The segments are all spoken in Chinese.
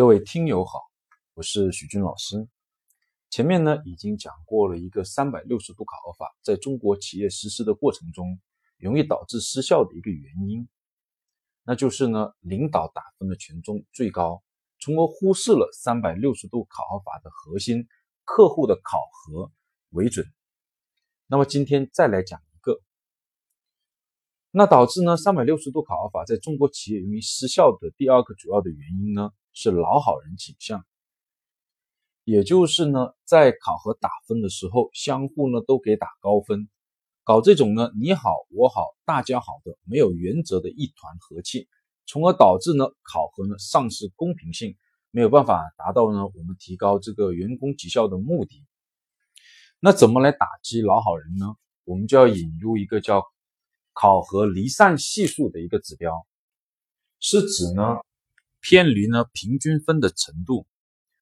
各位听友好，我是许军老师。前面呢已经讲过了一个三百六十度考核法在中国企业实施的过程中容易导致失效的一个原因，那就是呢领导打分的权重最高，从而忽视了三百六十度考核法的核心客户的考核为准。那么今天再来讲一个，那导致呢三百六十度考核法在中国企业容易失效的第二个主要的原因呢？是老好人倾向，也就是呢，在考核打分的时候，相互呢都给打高分，搞这种呢你好我好大家好的没有原则的一团和气，从而导致呢考核呢丧失公平性，没有办法达到呢我们提高这个员工绩效的目的。那怎么来打击老好人呢？我们就要引入一个叫考核离散系数的一个指标，是指呢。偏离呢平均分的程度，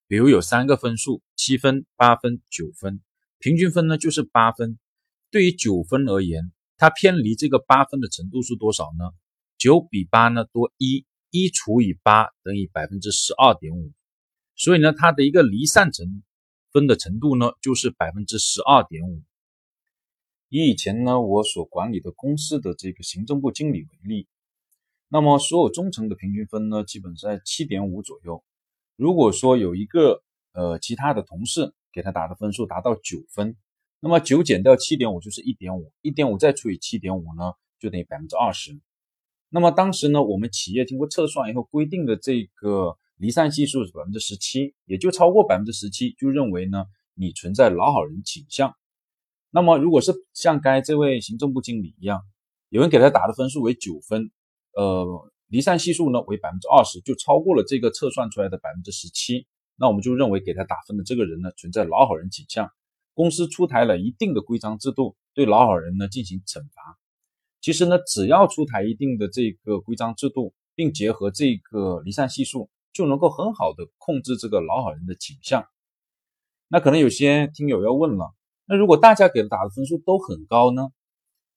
比如有三个分数，七分、八分、九分，平均分呢就是八分。对于九分而言，它偏离这个八分的程度是多少呢？九比八呢多一，一除以八等于百分之十二点五，所以呢它的一个离散成分的程度呢就是百分之十二点五。以以前呢我所管理的公司的这个行政部经理为例。那么所有中层的平均分呢，基本在七点五左右。如果说有一个呃其他的同事给他打的分数达到九分，那么九减掉七点五就是一点五，一点五再除以七点五呢，就等于百分之二十。那么当时呢，我们企业经过测算以后规定的这个离散系数是百分之十七，也就超过百分之十七，就认为呢你存在老好人倾向。那么如果是像该这位行政部经理一样，有人给他打的分数为九分。呃，离散系数呢为百分之二十，就超过了这个测算出来的百分之十七。那我们就认为给他打分的这个人呢存在老好人倾向。公司出台了一定的规章制度，对老好人呢进行惩罚。其实呢，只要出台一定的这个规章制度，并结合这个离散系数，就能够很好的控制这个老好人的倾向。那可能有些听友要问了，那如果大家给的打的分数都很高呢？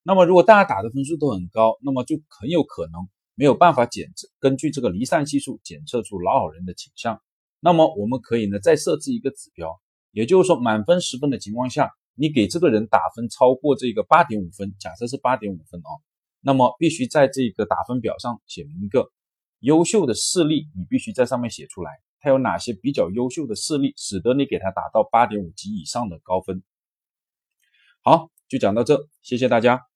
那么，如果大家打的分数都很高，那么就很有可能没有办法检测，根据这个离散系数检测出老好人的倾向。那么，我们可以呢再设置一个指标，也就是说，满分十分的情况下，你给这个人打分超过这个八点五分，假设是八点五分哦，那么必须在这个打分表上写明一个优秀的事例，你必须在上面写出来，他有哪些比较优秀的事例，使得你给他打到八点五及以上的高分。好，就讲到这，谢谢大家。